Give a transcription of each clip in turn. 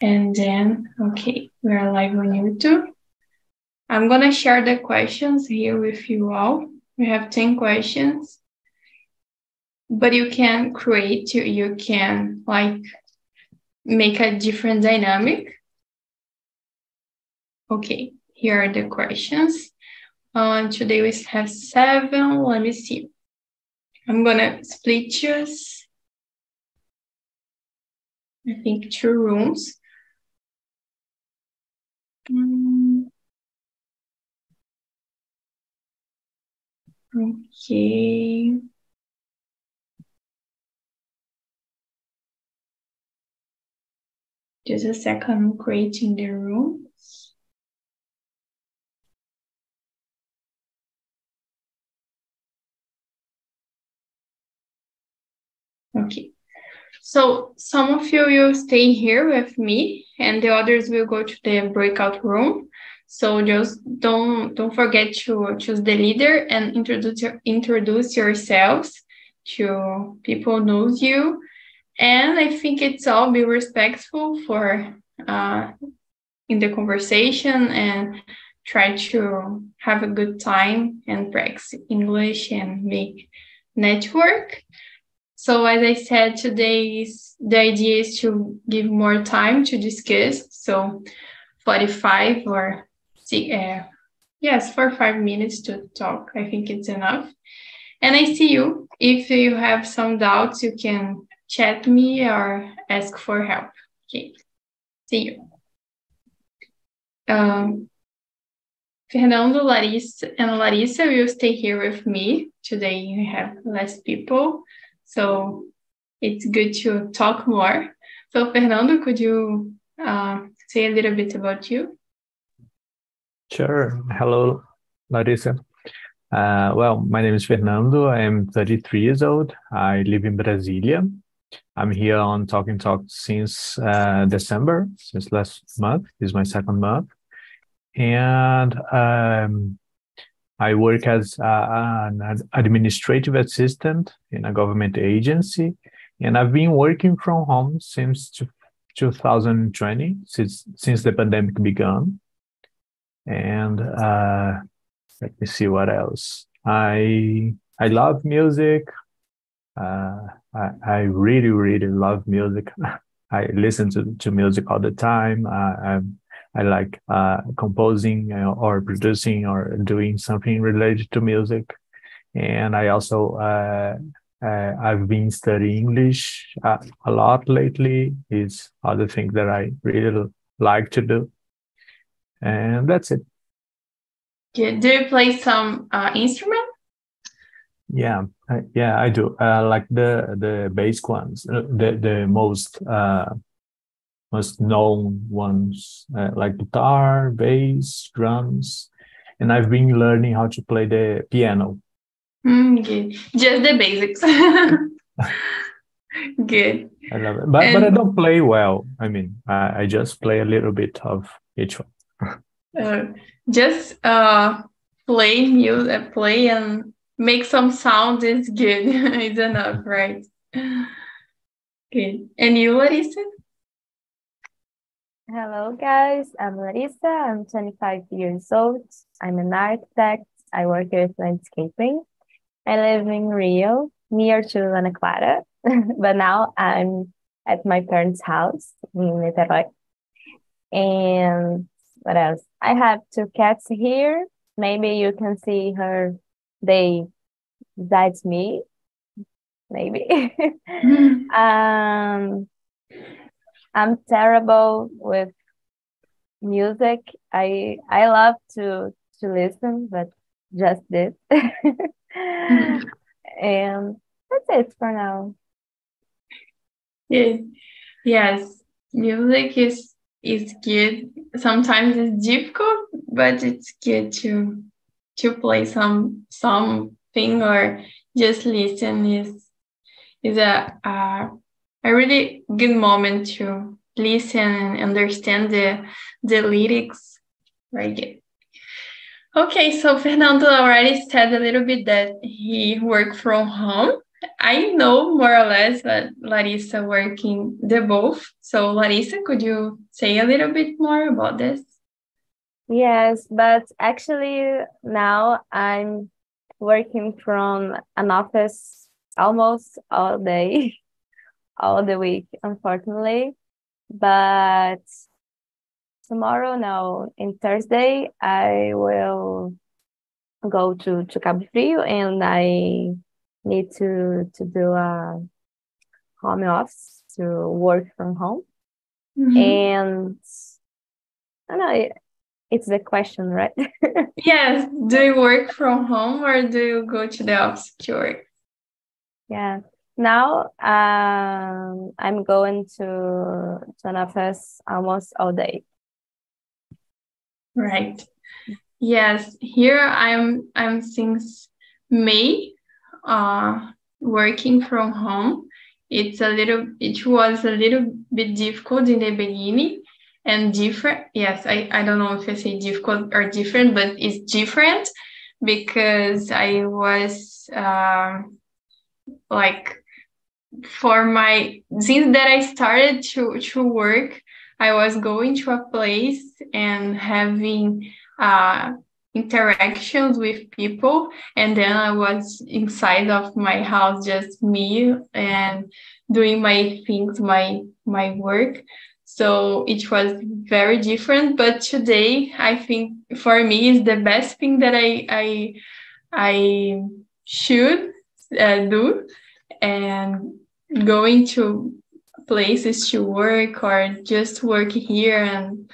And then, okay, we're live on YouTube. I'm gonna share the questions here with you all. We have 10 questions, but you can create, you can like make a different dynamic. Okay, here are the questions. Uh, today we have seven, let me see. I'm gonna split yours. I think two rooms. Okay. Just a second, creating the rooms. Okay. So some of you will stay here with me and the others will go to the breakout room. So just don't don't forget to choose the leader and introduce introduce yourselves to people knows you. And I think it's all be respectful for uh, in the conversation and try to have a good time and practice English and make network. So as I said, today the idea is to give more time to discuss. So 45 or uh, yes, for five minutes to talk. I think it's enough. And I see you. If you have some doubts, you can chat me or ask for help. Okay. See you. Um, Fernando, Larissa, and Larissa will stay here with me. Today we have less people. So it's good to talk more. So, Fernando, could you uh, say a little bit about you? Sure. Hello, Larissa. Uh, well, my name is Fernando. I am 33 years old. I live in Brasilia. I'm here on Talking Talk since uh, December, since last month. This is my second month. And um, I work as uh, an administrative assistant in a government agency, and I've been working from home since 2020, since since the pandemic began. And uh, let me see what else. I I love music. Uh, I, I really really love music. I listen to, to music all the time. I'm I like uh, composing uh, or producing or doing something related to music. And I also, uh, uh I've been studying English uh, a lot lately. Is other thing that I really like to do. And that's it. Yeah. Do you play some uh, instrument? Yeah, yeah, I do. like the the bass ones, the the most most known ones uh, like guitar, bass, drums, and I've been learning how to play the piano. Mm, good, just the basics. good. I love it, but and, but I don't play well. I mean, I, I just play a little bit of each one. uh, just uh, play music, play and make some sound is good. it's enough, right? Good. And you, Larissa? Hello, guys. I'm Larissa. I'm 25 years old. I'm an architect. I work with landscaping. I live in Rio, near to Ana Clara, but now I'm at my parents' house in Niterói. And what else? I have two cats here. Maybe you can see her. They that's me. Maybe. Um I'm terrible with music. I I love to to listen, but just this. And that's it for now. Yeah. Yes. Music is is good. Sometimes it's difficult, but it's good to to play some something or just listen is is a, a a really good moment to listen and understand the the lyrics. Very good. Okay, so Fernando already said a little bit that he worked from home. I know more or less that Larissa working the both. So Larissa, could you say a little bit more about this? Yes, but actually now I'm working from an office almost all day, all the week, unfortunately. But tomorrow, no, in Thursday, I will go to, to Cabo Frio and I need to, to do a home office to work from home. Mm-hmm. And I don't know, it, it's the question, right? yes. Do you work from home or do you go to the office to work? Yeah. Now um, I'm going to, to an office almost all day. Right. Yes. Here I'm I'm since May uh working from home. It's a little it was a little bit difficult in the beginning and different. Yes, I, I don't know if I say difficult or different, but it's different because I was um, like for my since that I started to to work, I was going to a place and having uh, interactions with people, and then I was inside of my house, just me and doing my things, my my work. So it was very different. But today, I think for me is the best thing that I I I should uh, do, and going to places to work or just work here and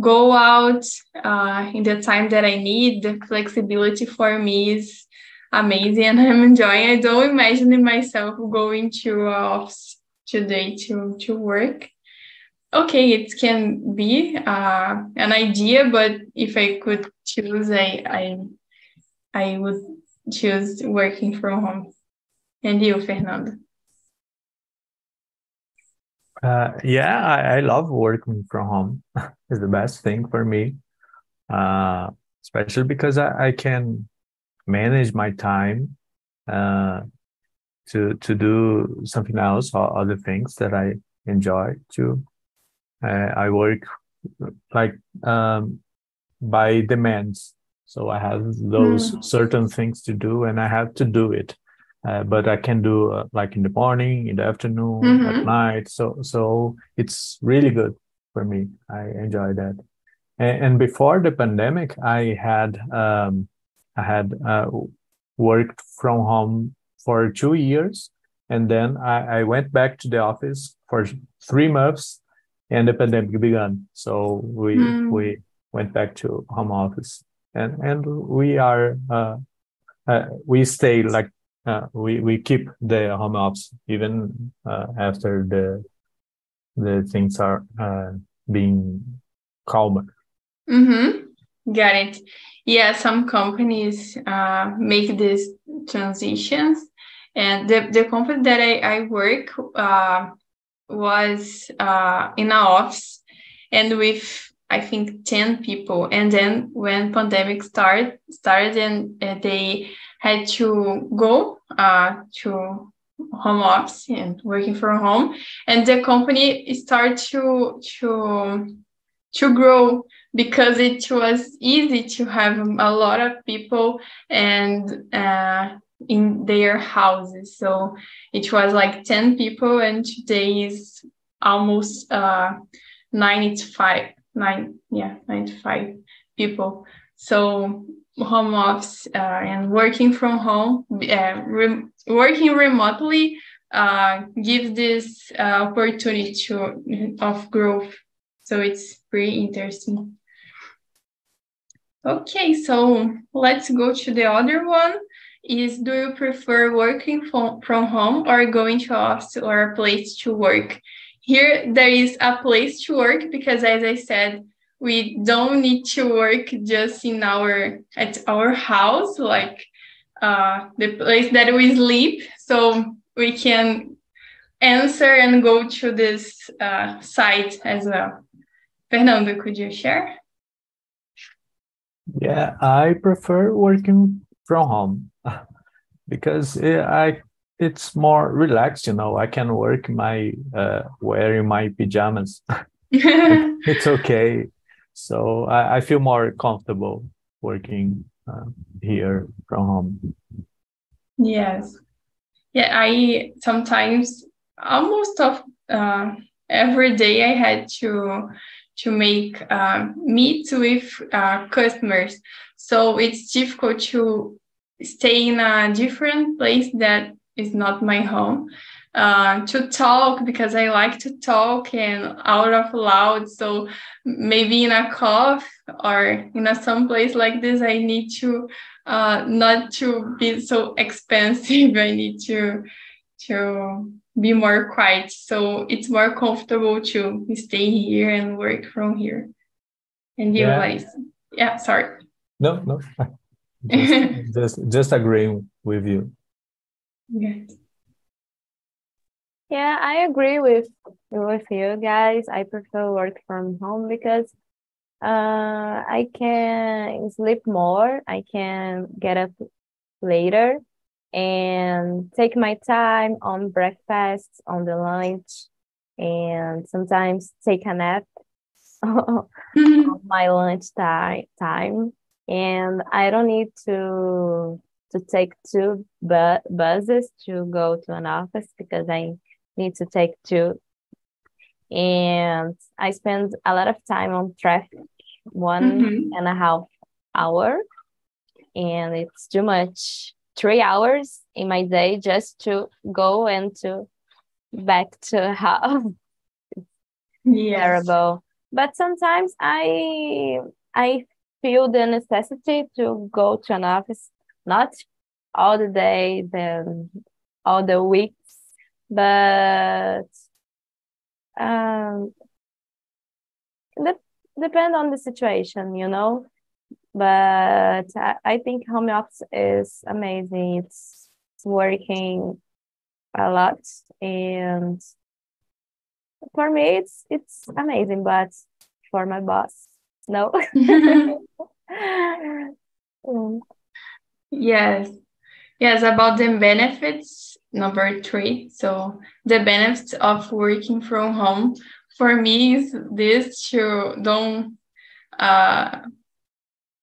go out uh, in the time that I need. The flexibility for me is amazing and I'm enjoying. I don't imagine myself going to office today to to work okay, it can be uh, an idea, but if I could choose, I, I, I would choose working from home. And you, Fernando? Uh, yeah, I, I love working from home. it's the best thing for me, uh, especially because I, I can manage my time uh, to to do something else or other things that I enjoy too. I work like um, by demands. So I have those mm. certain things to do and I have to do it. Uh, but I can do uh, like in the morning, in the afternoon, mm-hmm. at night. So so it's really good for me. I enjoy that. And, and before the pandemic, I had um, I had uh, worked from home for two years, and then I, I went back to the office for three months and the pandemic began. So we mm. we went back to home office, and and we are uh, uh, we stay like uh, we we keep the home office even uh, after the the things are uh, being calmer. Mm-hmm. Got it. Yeah, some companies uh, make these transitions, and the the company that I I work was uh, in an office and with I think 10 people. And then when pandemic started, started and uh, they had to go uh, to home office and working from home. And the company started to, to, to grow because it was easy to have a lot of people and uh, in their houses. So it was like 10 people, and today is almost uh, 95, nine, yeah, 95 people. So home office uh, and working from home, uh, re- working remotely uh, gives this uh, opportunity to, of growth. So it's pretty interesting. Okay, so let's go to the other one is do you prefer working from, from home or going to office or a place to work? Here there is a place to work because as I said, we don't need to work just in our at our house, like uh, the place that we sleep. So we can answer and go to this uh, site as well. Fernando, could you share? Yeah, I prefer working from home because I it's more relaxed. You know, I can work my uh, wearing my pajamas. it's okay. So I, I, feel more comfortable working uh, here from home. Yes. Yeah, I sometimes almost of uh, every day I had to to make uh, meet with uh, customers. So it's difficult to stay in a different place that is not my home uh, to talk because I like to talk and out of loud. So maybe in a cough or in a some place like this, I need to uh, not to be so expensive. I need to to be more quiet. So it's more comfortable to stay here and work from here. And you yeah. yeah, sorry. No, no. just, just just agreeing with you. Yes. Yeah, I agree with with you guys. I prefer work from home because uh, I can sleep more. I can get up later and take my time on breakfast, on the lunch, and sometimes take a nap on my lunch time time. And I don't need to to take two bu- buses to go to an office because I need to take two. And I spend a lot of time on traffic, one mm-hmm. and a half hour. And it's too much. Three hours in my day just to go and to back to house. yes. terrible. But sometimes I I feel the necessity to go to an office, not all the day, and all the weeks, but um, de- depend on the situation, you know. But I, I think home office is amazing. It's, it's working a lot, and for me, it's it's amazing. But for my boss, no. mm. Yes, yes. About the benefits, number three. So the benefits of working from home for me is this to don't uh,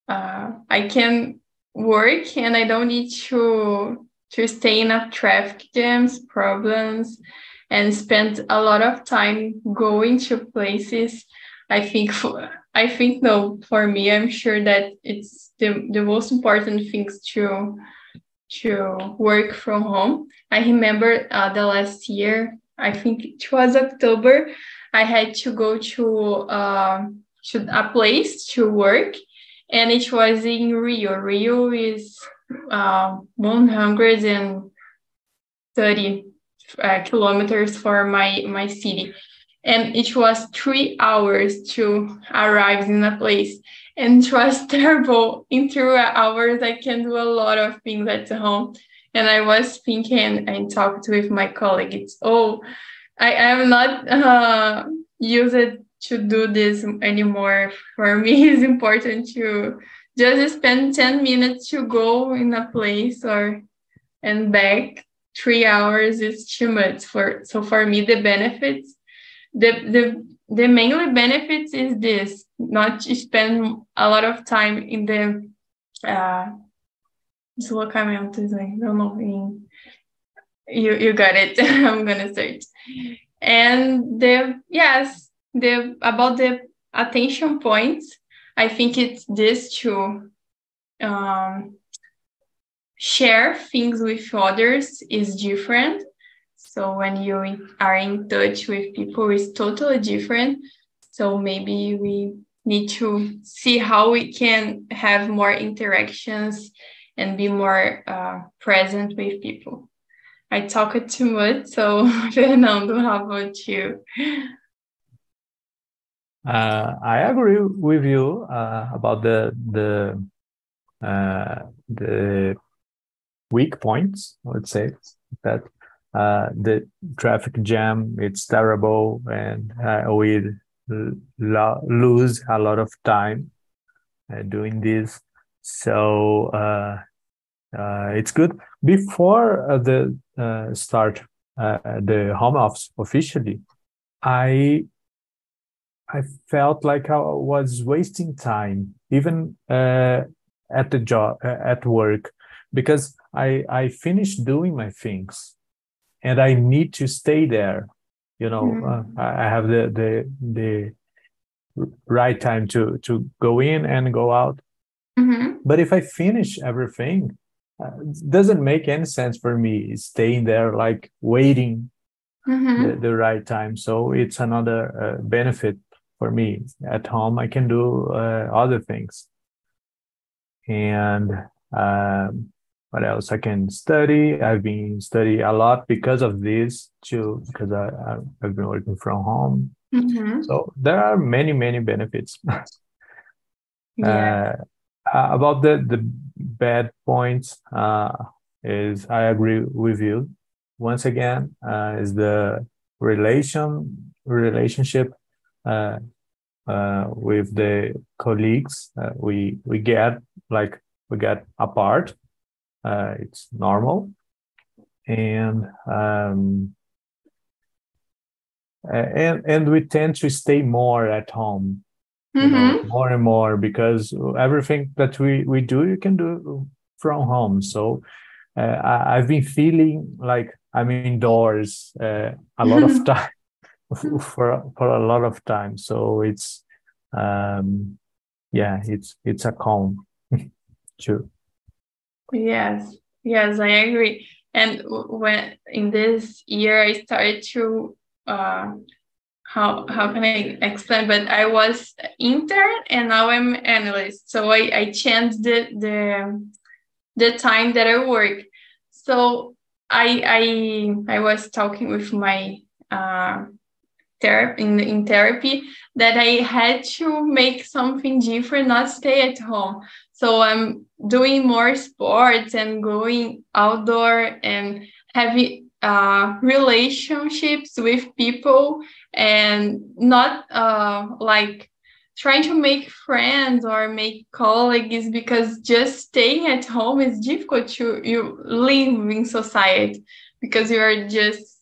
uh, I can work and I don't need to to stay in a traffic jams problems and spend a lot of time going to places. I think for, I think no for me I'm sure that it's the, the most important things to to work from home. I remember uh, the last year, I think it was October, I had to go to, uh, to a place to work, and it was in Rio. Rio is uh, 130 uh, kilometers for my, my city. And it was three hours to arrive in a place and trust terrible in two hours i can do a lot of things at home. And i was thinking and talked with my colleague. It's oh i am not uh, used to do this anymore. For me it's important to just spend 10 minutes to go in a place or and back. Three hours is too much for so for me the benefits the the the mainly benefits is this not to spend a lot of time in the uh, deslocamentos, I don't know. In, you you got it. I'm gonna search. And the yes, the about the attention points, I think it's this to um, share things with others is different. So when you are in touch with people, it's totally different. So maybe we need to see how we can have more interactions and be more uh, present with people. I talk too much, so Fernando, how about you? Uh, I agree with you uh, about the the uh, the weak points. I would say that uh, the traffic jam it's terrible, and uh, we lo- lose a lot of time uh, doing this. So uh, uh, it's good before the start the home office officially i i felt like i was wasting time even at the job at work because i i finished doing my things and i need to stay there you know Mhm. i I have the the the right time to to go in and go out Mhm. but if I finish everything, uh, it doesn't make any sense for me staying there like waiting Mhm. the, the right time. So it's another uh, benefit for me. At home, I can do uh, other things. And um, what else? I can study. I've been studying a lot because of this too, because I, I've been working from home. Mhm. So there are many, many benefits. Yeah. Uh, uh, about the the bad points uh, is I agree with you. Once again, uh, is the relation relationship uh, uh, with the colleagues. We we get like we get apart. Uh, it's normal, and um, and and we tend to stay more at home you know, Mhm. more and more because everything that we we do you can do from home. So uh, I, i've been feeling like i'm indoors uh, a lot of time for for a lot of time. So it's um yeah it's it's a calm too Yes, yes, I agree. And when in this year, I started to uh, how how can I explain? But I was intern and now I'm analyst, so I I changed the the the time that I work. So I I I was talking with my uh, therapy in in therapy that I had to make something different, not stay at home. So I'm doing more sports and going outdoor and having uh, relationships with people and not uh, like trying to make friends or make colleagues because just staying at home is difficult to you live in society because you are just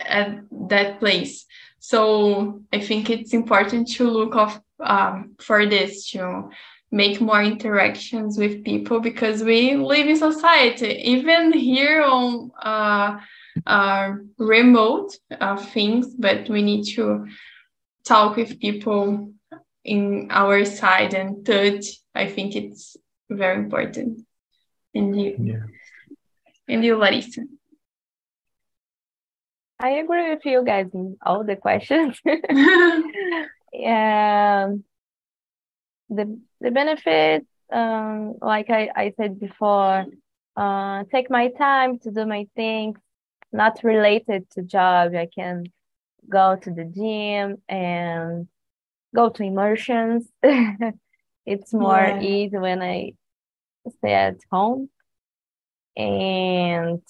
at that place. So i think it's important to look off um, for this to make more interactions with people because we live in society. Even here on uh, uh, remote uh, things but we need to talk with people in our side and touch. I think it's very important. And you yeah. and you larissa. I agree with you guys in all the questions. um, the the benefit, um, like I, I said before, uh, take my time to do my things, not related to job. I can go to the gym and go to immersions. It's more Yeah. easy when I stay at home. And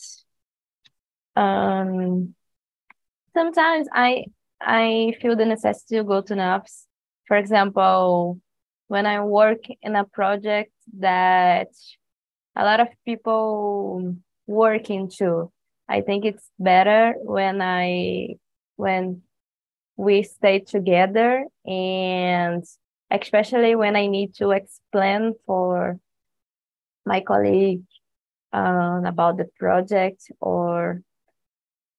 um, sometimes I I feel the necessity to go to naps. For example, when I work in a project that a lot of people work into, I think it's better when I when we stay together and especially when I need to explain for my colleague um, about the project or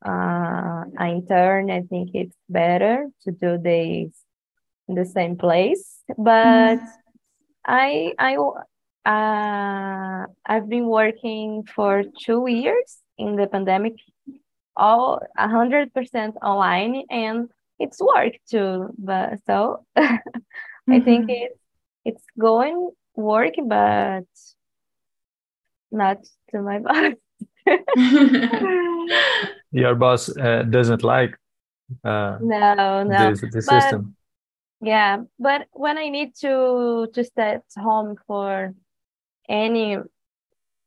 uh, an intern, I think it's better to do this in the same place. But I I uh, I've been working for two years in the pandemic, all a hundred percent online, and it's work too. But so I think Mhm. it's it's going work, but not to my boss. your boss uh, doesn't like uh, No, no. this the But system yeah, but when I need to to stay at home for any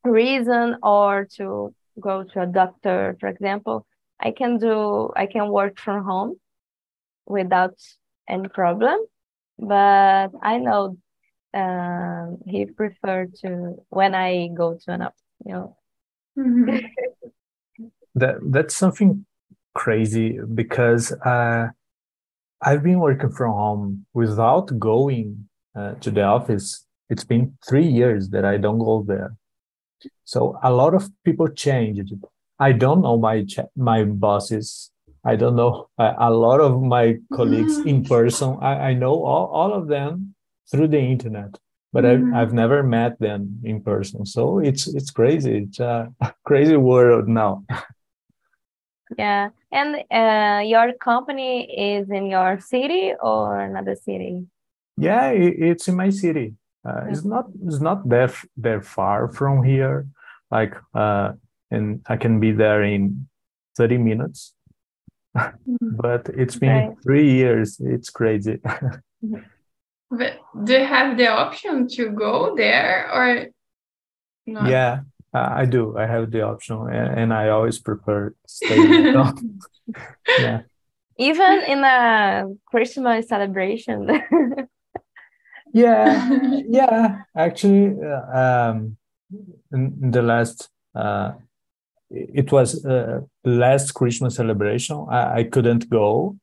reason or to go to a doctor, for example, I can do I can work from home without any problem. But I know um he preferred to when I go to an office. you know. Mhm. that that's something crazy because uh, I've been working from home without going uh, to the office. It's been three years that I don't go there, so a lot of people changed. I don't know my ch- my bosses. I don't know uh, a lot of my colleagues in person. I, I know all, all of them through the internet, but Mhm. I've, I've never met them in person. So it's it's crazy. It's a crazy world now. Yeah. And uh, your company is in your city or another city? Yeah, i it's in my city. Uh, it's not it's not that that far from here. Like uh, and I can be there in 30 minutes. But it's been Right. three years. It's crazy. But do you have the option to go there or not? Yeah, I I do. I have the option, and, and I always prefer staying at home. Yeah, Even in a Christmas celebration. yeah, yeah. Actually, uh, um, in, in the last, uh, it was uh, last Christmas celebration. I, I couldn't go,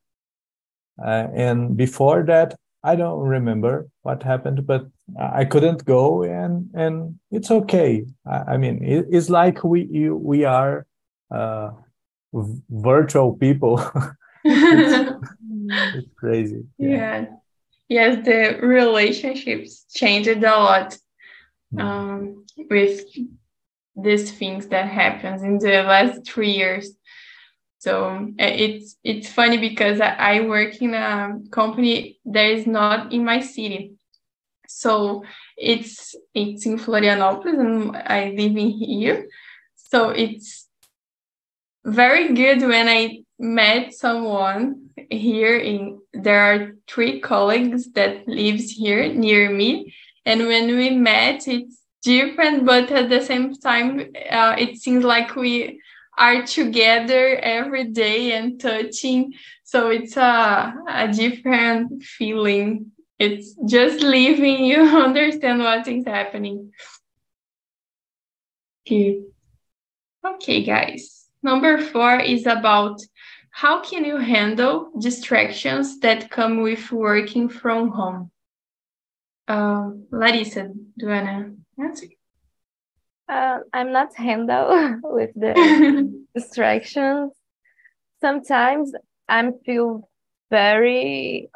uh, and before that, I don't remember what happened, but I couldn't go, and and it's okay. I, I mean, it, it's like we you, we are uh, virtual people. it's crazy. yeah. Yes, the relationships changed a lot Mm. um, with these things that happens in the last three years. So uh, it's it's funny because I, I work in a company that is not in my city. So it's it's in Florianopolis and I live in here. So it's very good when I met someone here in there are three colleagues that lives here near me. And when we met it's different but at the same time uh, it seems like we are together every day and touching. So it's a, a different feeling it's just leaving you. Understand what is happening. Okay. Okay guys. Number four is about how can you handle distractions that come with working from home? Uh, larissa do you wanna answer? Uh, I'm not handle with the distractions. Sometimes I feel very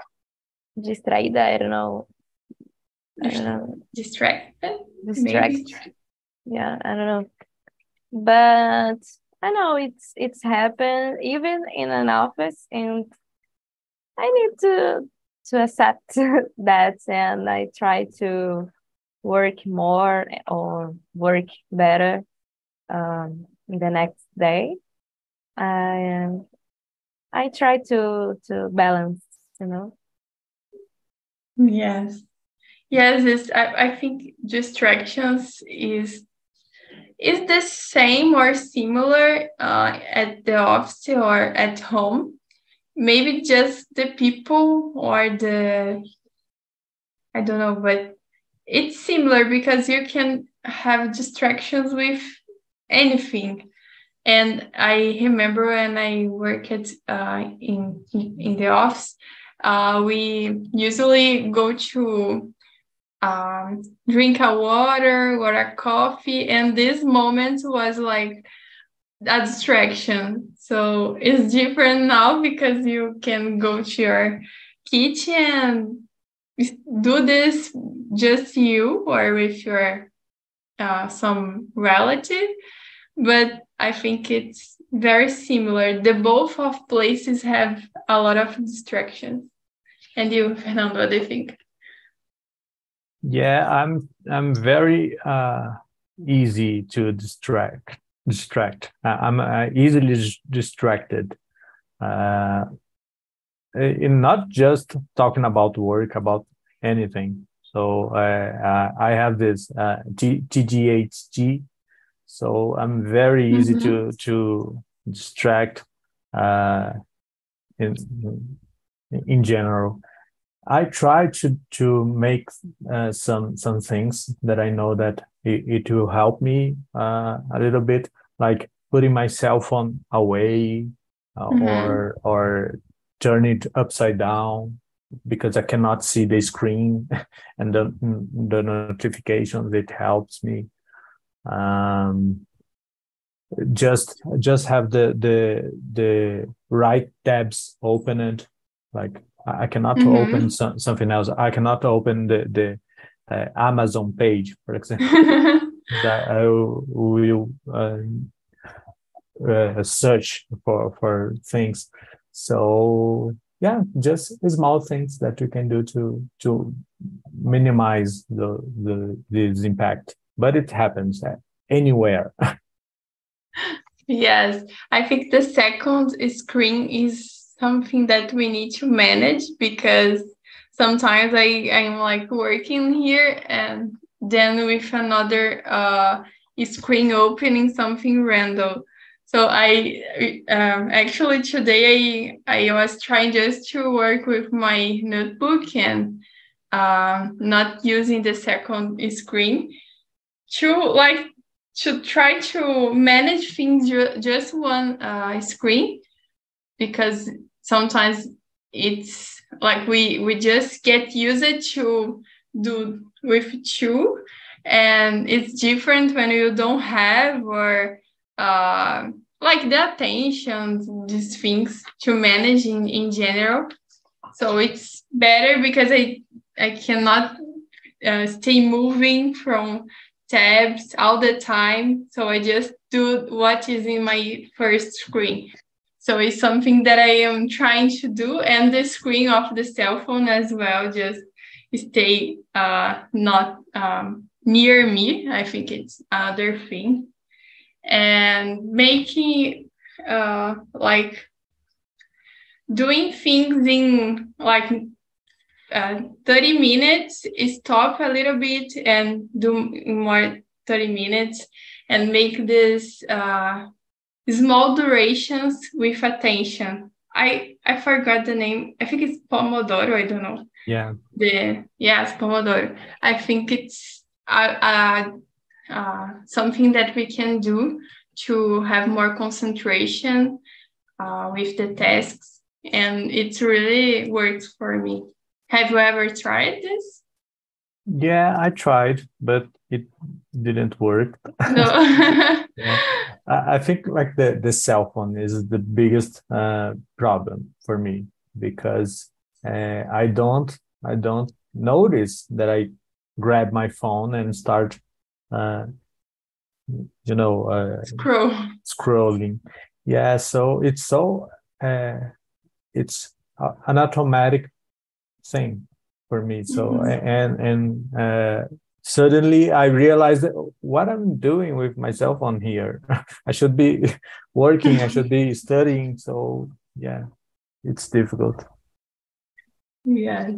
distraída. I don't know. I don't know. distracted Distract. maybe Yeah, I don't know. But I know it's it's happened even in an office, and I need to to accept that, and I try to work more or work better um, the next day. I I try to to balance, you know. Yes. Yes, it's, I, I think distractions is is the same or similar uh, at the office or at home. Maybe just the people or the I don't know, but it's similar because you can have distractions with anything. And I remember when I worked uh, in in the office, uh, we usually go to um, drink a water or a coffee, and this moment was like a distraction. So it's different now because you can go to your kitchen do this just you or with your uh, some relative, but I think it's very similar. The both of places have a lot of distractions. And you, Fernando, what do you think? Yeah, I'm I'm very uh, easy to distract. Distract. I'm uh, easily distracted. Uh, in not just talking about work, about anything. So uh, I have this uh. So I'm very easy to to distract uh, in in general. I try to to make uh, some some things that I know that it, it will help me uh, a little bit, like putting my cell phone away uh, mm-hmm. or or turn it upside down because I cannot see the screen and the the notifications. It helps me. Um, just just have the the the right tabs open opened like I cannot mm-hmm. open so, something else. I cannot open the the uh, Amazon page, for example. that I will uh, uh, search for for things. So yeah, just small things that you can do to to minimize the the this impact. But it happens anywhere. yes, I think the second screen is something that we need to manage because sometimes I I'm like working here and then with another uh, screen opening something random. So I um, actually today I I was trying just to work with my notebook and uh, not using the second screen to like to try to manage things ju- just one uh, screen because sometimes it's like we we just get used to do with two and it's different when you don't have or uh, like the attention these things to manage in, in general. So it's better because i i cannot uh, stay moving from tabs all the time. So i just do what is in my first screen so it's something that I am trying to do, and the screen of the cell phone as well, just stay uh, not um, near me. I think it's other thing, and making uh, like doing things in like uh, 30 minutes, stop a little bit and do more 30 minutes and make this uh, small durations with attention. I I forgot the name. I think it's Pomodoro. I don't know. Yeah. The yes, Pomodoro. I think it's uh, uh, something that we can do to have more concentration uh, with the tasks, and it really works for me. Have you ever tried this? Yeah, I tried, but it didn't work. No. yeah. I think like the the cell phone is the biggest uh, problem for me because uh, I don't I don't notice that I grab my phone and start uh, you know uh, Scroll. scrolling. Yeah, so it's so uh, it's an automatic thing for me. So mm-hmm. and and uh, suddenly I realized what I'm doing with myself on here. I should be working, I should be studying. So yeah, it's difficult. Yes.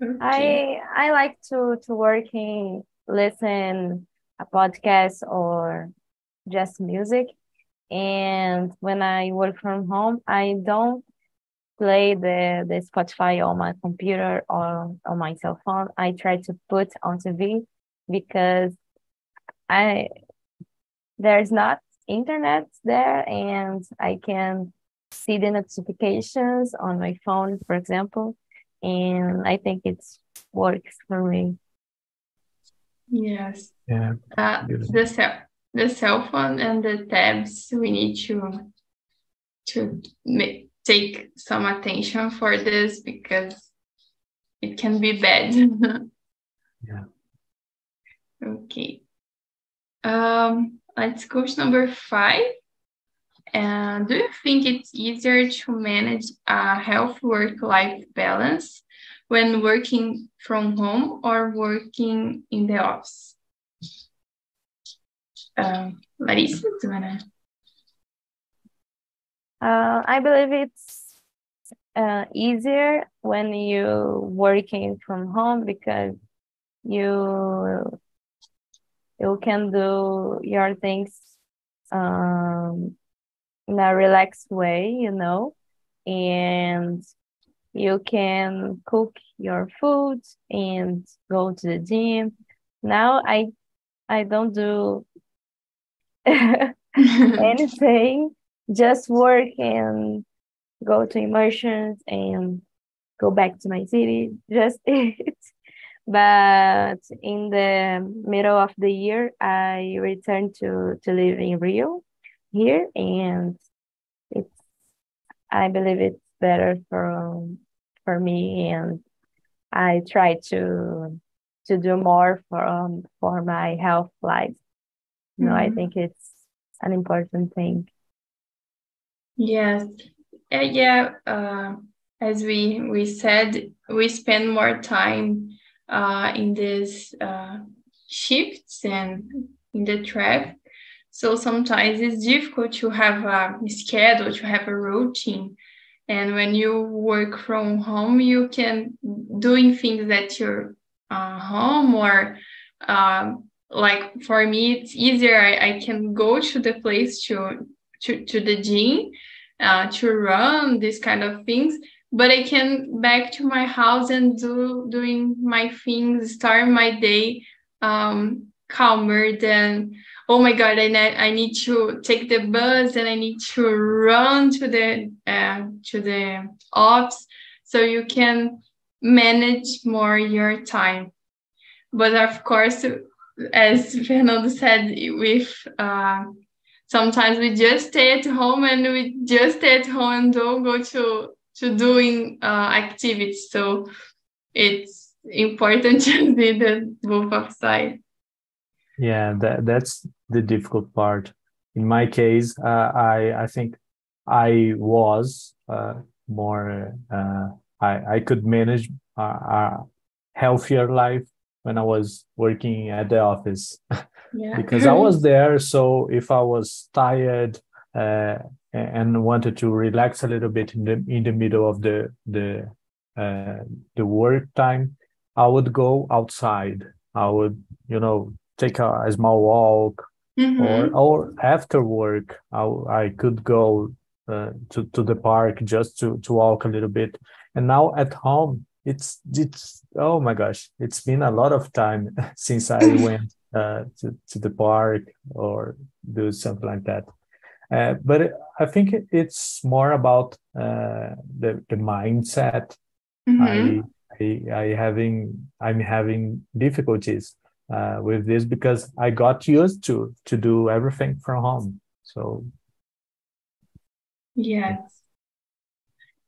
Okay. I I like to to working, listen a podcast or just music. And when I work from home, I don't play the, the Spotify on my computer or on my cell phone. I try to put on TV because I there's not internet there and I can see the notifications on my phone, for example. And I think it works for me. Yes. Yeah. Uh, the cell the cell phone and the tabs we need to to make take some attention for this because it can be bad. yeah. Okay. Um, let's go to number five. And do you think it's easier to manage a health work life balance when working from home or working in the office? Um, Larissa, do you wanna? Uh, I believe it's uh, easier when you working from home because you you can do your things um, in a relaxed way, you know, and you can cook your food and go to the gym. Now I I don't do anything, just work and go to immersions and go back to my city, just it. but in the middle of the year, I returned to, to live in Rio here, and it's I believe it's better for for me, and I try to to do more for um, for my health life. You know, mm-hmm. I think it's an important thing. Yes, uh, yeah. Uh, as we we said, we spend more time uh, in these uh, shifts and in the traffic. So sometimes it's difficult to have a schedule, to have a routine. And when you work from home, you can doing things at your uh, home or um, like for me, it's easier. I, I can go to the place to to, to the gym uh, to run these kind of things but I can back to my house and do doing my things, start my day um, calmer than oh my god, I need I need to take the bus and I need to run to the uh, to the office, so you can manage more your time. But of course, as Fernando said, with uh, sometimes we just stay at home and we just stay at home and don't go to to doing uh, activities. So it's important to be the both of sides. Yeah, that that's the difficult part. In my case, uh, I I think I was uh, more uh, I I could manage a, healthier life when I was working at the office yeah. because I was there. So if I was tired uh, and wanted to relax a little bit in the in the middle of the the uh, the work time, I would go outside. I would you know take a, a small walk, mm-hmm. or or after work, I I could go uh, to to the park just to to walk a little bit. And now at home, it's it's oh my gosh, it's been a lot of time since I went uh, to to the park or do something like that. Uh, but I think it's more about uh, the the mindset. Mm-hmm. I, I I having I'm having difficulties uh, with this because I got used to to do everything from home. So yes,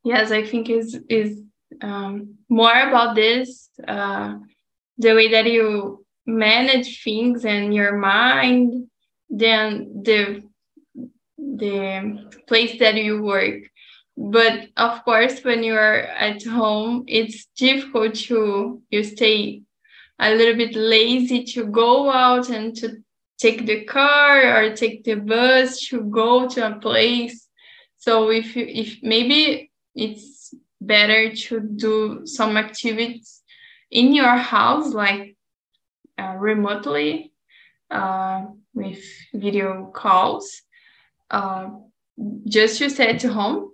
yes, I think is is um, more about this uh, the way that you manage things and your mind than the the place that you work. But of course when you are at home it's difficult to you stay a little bit lazy to go out and to take the car or take the bus to go to a place. So if you if maybe it's better to do some activities in your house like uh, remotely uh, with video calls uh, just to stay at home.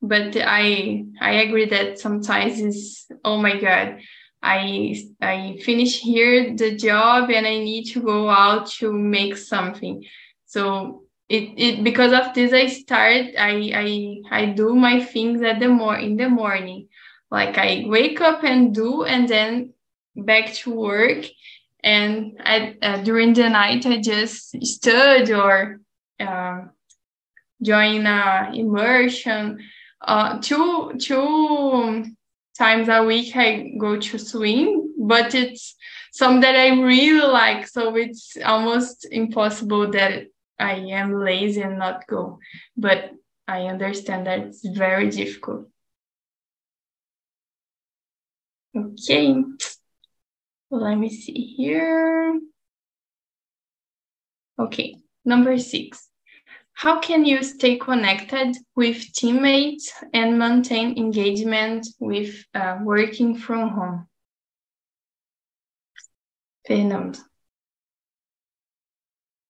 But I I agree that sometimes it's oh my god, I I finish here the job and I need to go out to make something. So it, it because of this I start I I I do my things at the more in the morning. Like I wake up and do and then back to work and I, uh, during the night I just study or uh, join a immersion. Uh, two two times a week I go to swim, but it's some that I really like, so it's almost impossible that I am lazy and not go. But I understand that it's very difficult. Okay, let me see here. Okay, number six. How can you stay connected with teammates and maintain engagement with uh, working from home? Fernando.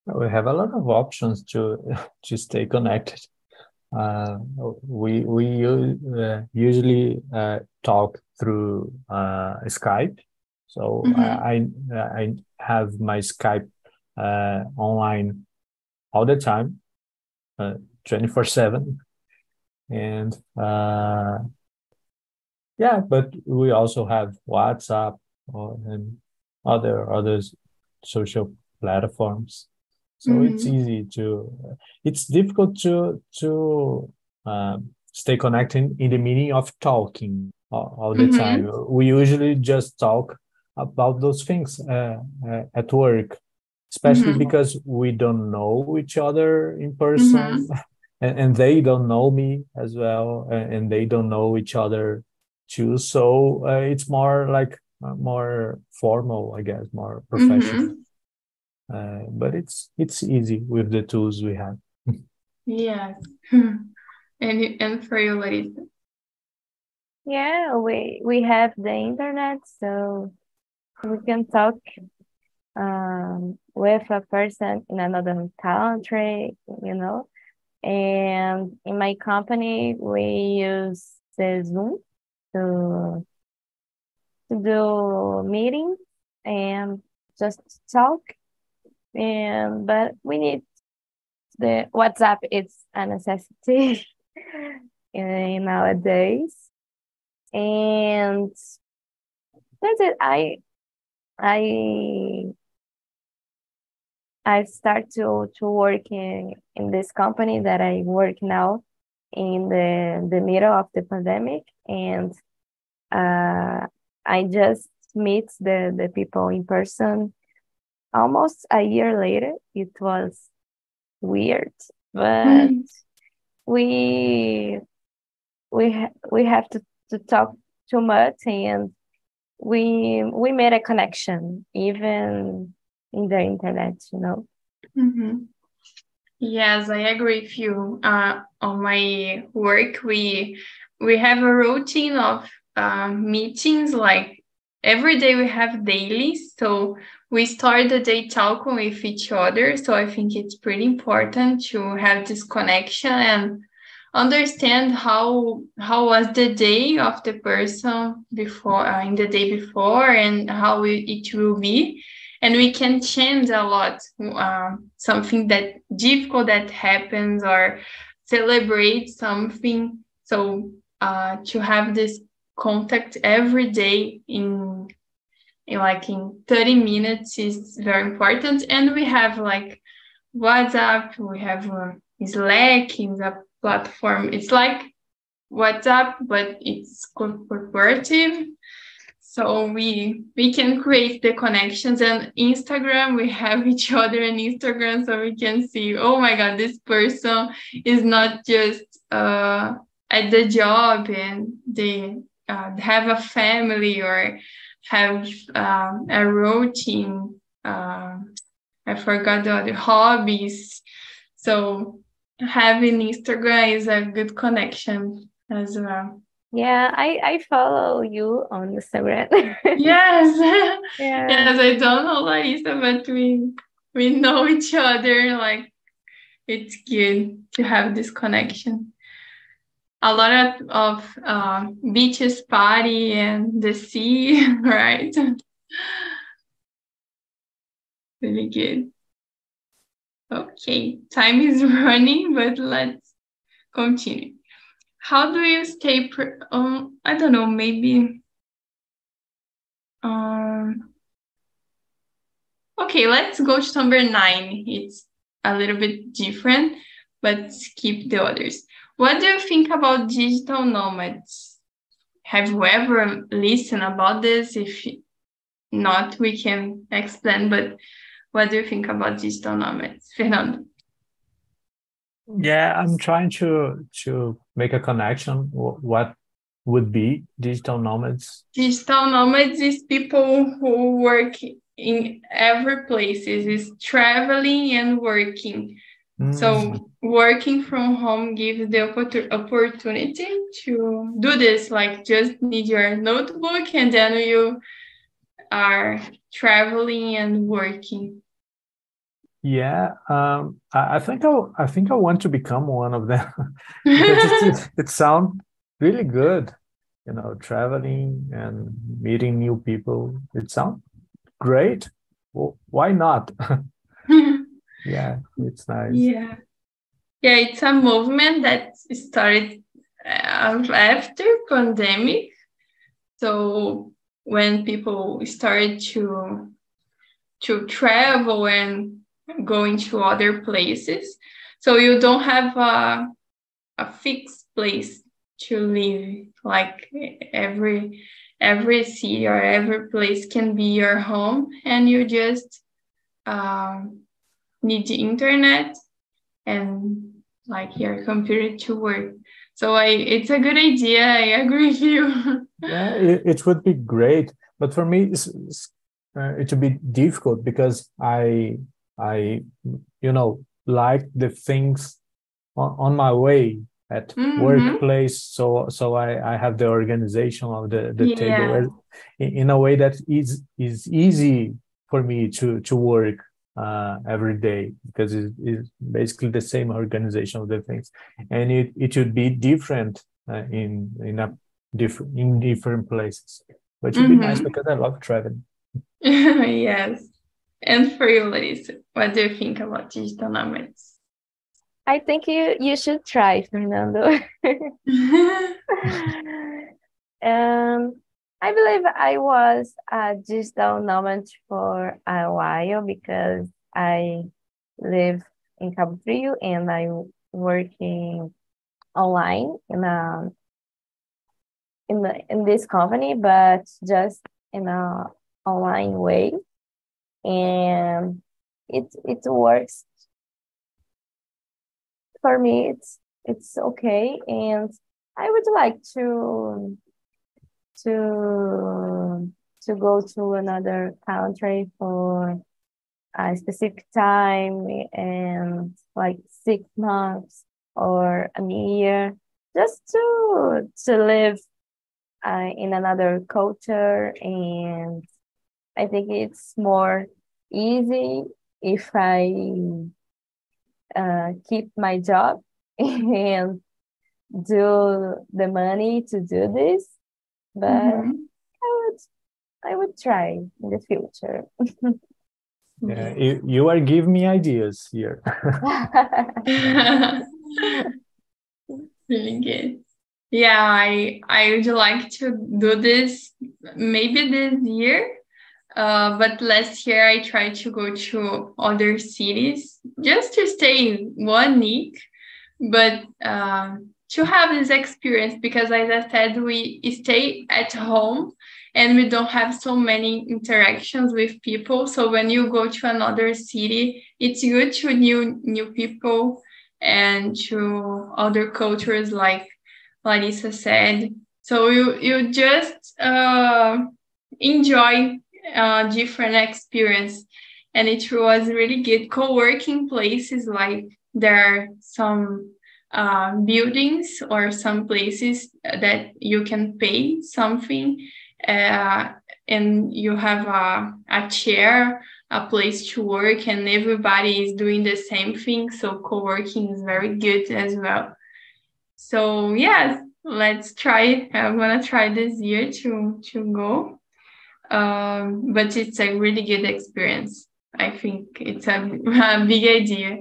We have a lot of options to to stay connected. uh, we we uh, usually uh, talk through uh, Skype. So mm-hmm. I I have my Skype uh, online all the time, uh, twenty four seven, and yeah. But we also have WhatsApp or, and other other social platforms so mm-hmm. it's easy to it's difficult to to um, stay connected in the meaning of talking all, all the mm-hmm. time we usually just talk about those things uh, uh, at work especially mm-hmm. because we don't know each other in person mm-hmm. and, and, they don't know me as well and, and they don't know each other too. So uh, it's more like uh, more formal i guess more professional. Mm-hmm. Uh, but it's it's easy with the tools we have. Yes. And and for you Larissa? Yeah we we have the internet so we can talk um, with a person in another country you know and in my company we use zoom to to do meetings and just talk and but we need the WhatsApp. It's a necessity in nowadays, and that's it. I I I start to to work in, in this company that I work now in the the middle of the pandemic, and uh, I just meet the the people in person almost a year later it was weird but mm. we we ha- we have to, to talk too much and we we made a connection even in the internet you know mm-hmm. yes i agree with you uh, on my work we we have a routine of uh, meetings like every day we have daily so we start the day talking with each other. So I think it's pretty important to have this connection and understand how how was the day of the person before uh, in the day before and how it will be and we can change a lot uh, something that difficult that happens or celebrate something so uh, to have this contact every day in in like in 30 minutes is very important. And we have like WhatsApp, we have uh, Slack in the platform. It's like WhatsApp, but it's corporative. So we we can create the connections and Instagram, we have each other in Instagram so we can see, oh my God, this person is not just uh, at the job and they uh, have a family or have um, a routine. Uh, I forgot the other hobbies. So having Instagram is a good connection as well. Yeah, I, I follow you on Instagram. yes. Yeah. Yes, I don't know Larissa, but we we know each other. Like it's good to have this connection a lot of, of uh, beaches party and the sea, right? really good. Okay, time is running, but let's continue. How do you stay? Um, I don't know, maybe. Um, okay, let's go to number nine. It's a little bit different, but skip the others. What do you think about digital nomads? Have you ever listened about this? If not, we can explain. But what do you think about digital nomads, Fernando? Yeah, I'm trying to to make a connection. What would be digital nomads? Digital nomads is people who work in every place. Is traveling and working. Mm. So working from home gives the opportunity to do this. Like just need your notebook and then you are traveling and working. Yeah, um, I, I, think I, I think I want to become one of them it, it, sounds really good. You know, traveling and meeting new people. It sounds great. Well, why not? yeah, it's nice. Yeah, yeah, it's a movement that started uh, after pandemic. So when people started to to travel and going to other places. So you don't have a, a fixed place to live. Like every every city or every place can be your home, and you just um, need the internet and like your computer to work. So I, it's a good idea. I agree with you. yeah, it, it would be great, but for me, it's, it's, uh, it would be difficult because I I, you know, like the things on, on my way at mm-hmm. workplace. So, so I, I have the organization of the, the yeah. table in, in, a way that is, is easy for me to, to work uh, every day because it's, it's, basically the same organization of the things. And it, it should be different uh, in, in a different, in different places. But it should mm-hmm. be nice because I love traveling. yes. And for you, Larissa, what do you think about digital nomads? I think you you should try, Fernando. um, I believe I was a digital nomad for a while because I live in Cabo Frio and I'm working online in a in the in this company, but just in a online way and it it works. For me it's it's okay and i would like to to to go to another country for a specific time and like six months or a year just to to live uh, in another culture and I think it's more easy if I uh, keep my job and do the money to do this, but mm-hmm. I would I would try in the future. yeah, you, you are giving me ideas here. really good. Yeah, I I would like to do this maybe this year uh, but last year I tried to go to other cities just to stay in one week, but uh, to have this experience because, as I said, we stay at home and we don't have so many interactions with people. So when you go to another city, it's good to new new people and to other cultures, like Larissa said. So you you just uh, enjoy uh, different experience. And it was really good. Co-working places like there are some uh, buildings or some places that you can pay something uh, and you have a, a chair a place to work and everybody is doing the same thing. So co-working is very good as well. So yes let's try i'm gonna try this year to to go um, but it's a really good experience. I think it's a, a big idea.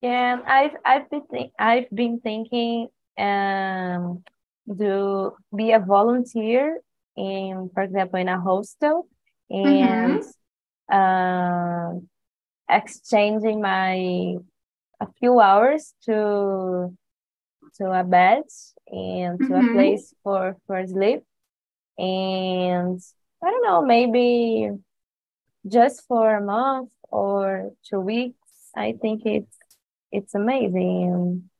Yeah, I've I've been I've been thinking um to be a volunteer in, for example, in a hostel and mm-hmm. uh, exchanging my a few hours to to a bed and to mm-hmm. a place for for sleep and I don't know, maybe just for a month or two weeks. I think it's it's amazing.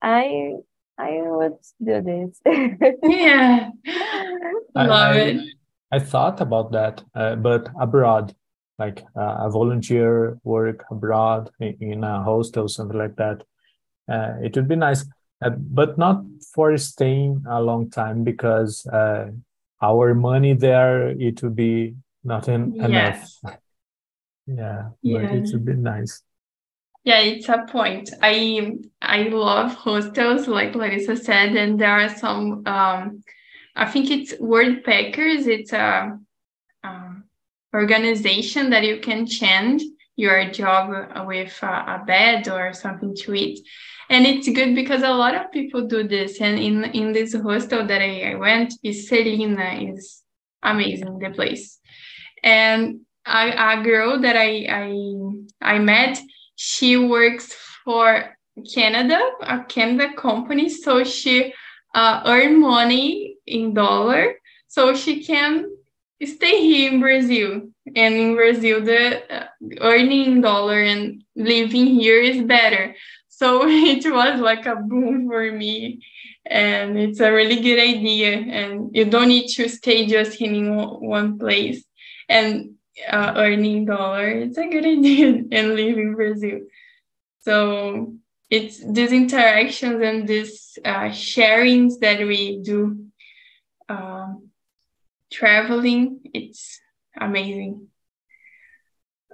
I I would do this. yeah, love I, it. I, I thought about that, uh, but abroad, like uh, a volunteer work abroad in, in a hostel, something like that. Uh, it would be nice, uh, but not for staying a long time because uh, our money there it would be not en- enough Yeah, yeah. but it's a bit nice. Yeah, it's a point. I I love hostels, like Larissa said, and there are some. Um, I think it's Worldpackers. It's a um, organization that you can change your job with a, a bed or something to eat and it's good because a lot of people do this. And in in this hostel that i, I went is selina is amazing the place. And a, a girl that I, I i met she works for canada a canada company. So she uh, earn money in dollar. So she can stay here in brazil. And in brazil the uh, earning dollar and living here is better so it was like a boom for me. And it's a really good idea. And you don't need to stay just in one place and uh, earning dollar. It's a good idea and in Brazil. So it's these interactions and these uh, sharings that we do uh, traveling. It's amazing.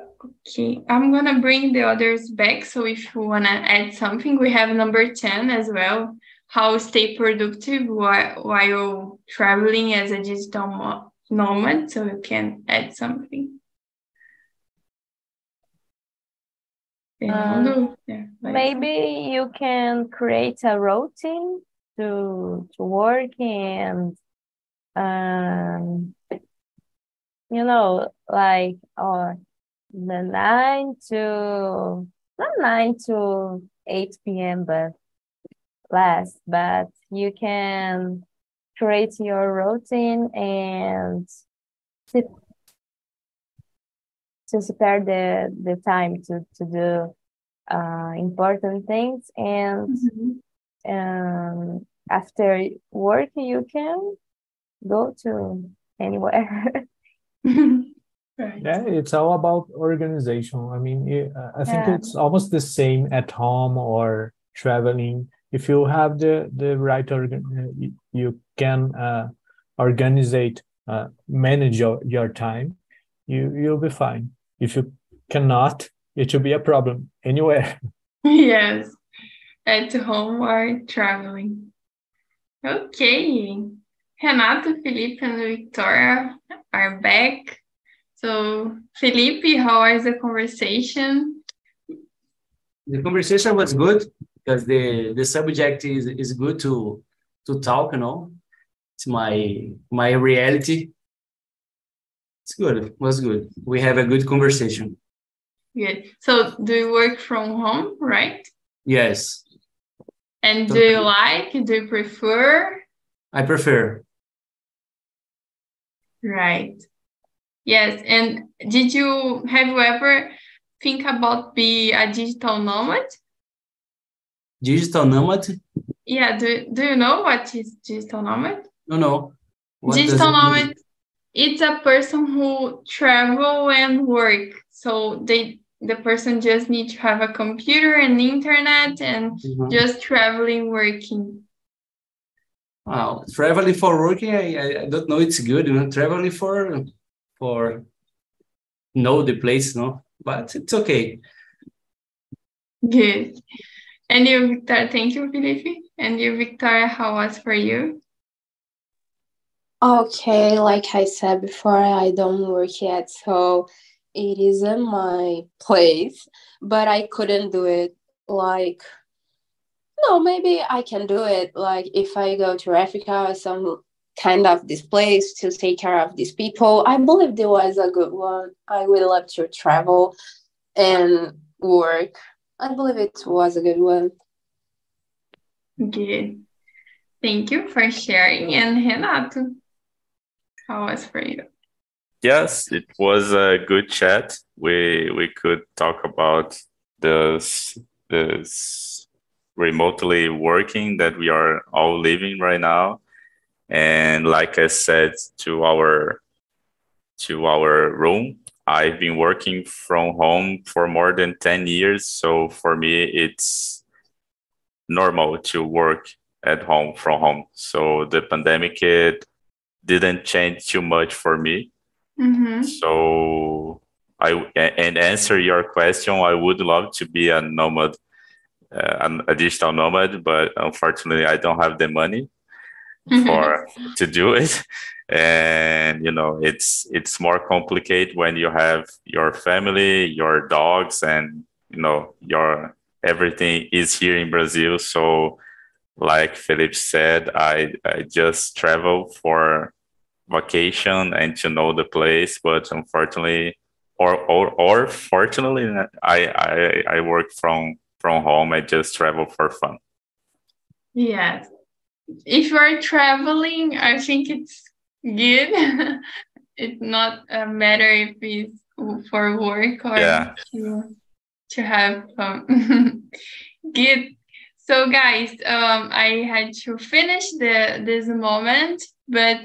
Okay, I'm gonna bring the others back. So if you wanna add something, we have number 10 as well. How stay productive while, while traveling as a digital nomad. So you can add something. Um, yeah, maybe you can create a routine to to work and um you know like or the 9 to not 9 to 8 p.m but less but you can create your routine and to, to spare the the time to to do uh, important things and mm-hmm. um, after work you can go to anywhere Right. Yeah, it's all about organization. I mean, I think yeah. it's almost the same at home or traveling. If you have the the right organ, you can uh, organize, uh, manage your, your time. You you'll be fine. If you cannot, it will be a problem anywhere. Yes, at home or traveling. Okay, Renato, Felipe, and Victoria are back. So, Felipe, how was the conversation? The conversation was good because the the subject is is good to to talk. You know, it's my my reality. It's good. It was good. We have a good conversation. Good. So, do you work from home, right? Yes. And do you like? Do you prefer? I prefer. Right. Yes, and did you have you ever think about be a digital nomad? Digital nomad? Yeah, do, do you know what is digital nomad? No, no. What digital nomad it's a person who travel and work. So they the person just need to have a computer and internet and mm-hmm. just traveling working. Wow, traveling for working, I, I don't know it's good. You know, traveling for for know the place, no, but it's okay. Good. And you, Victoria, thank you, Felipe. And you, Victoria, how was for you? Okay, like I said before, I don't work yet, so it isn't my place, but I couldn't do it like no, maybe I can do it like if I go to Africa or some kind of this place to take care of these people. I believe there was a good one. I would love to travel and work. I believe it was a good one. Good. Thank you for sharing. And Renato, how was for you? Yes, it was a good chat. We we could talk about this this remotely working that we are all living right now and like I said to our to our room, I've been working from home for more than 10 years. So for me, it's normal to work at home from home. So the pandemic it didn't change too much for me. Mm-hmm. So I and answer your question, I would love to be a nomad, uh, a digital nomad, but unfortunately, I don't have the money Mm-hmm. for to do it. And you know, it's it's more complicated when you have your family, your dogs, and you know your everything is here in Brazil. So, like Philip said, I I just travel for vacation and to know the place, but unfortunately or or or fortunately I, I I work from from home. I just travel for fun. Yes. If you are traveling, I think it's good. it's not a matter if it's for work or yeah. to, to have fun. good. So guys, um, I had to finish the this moment, but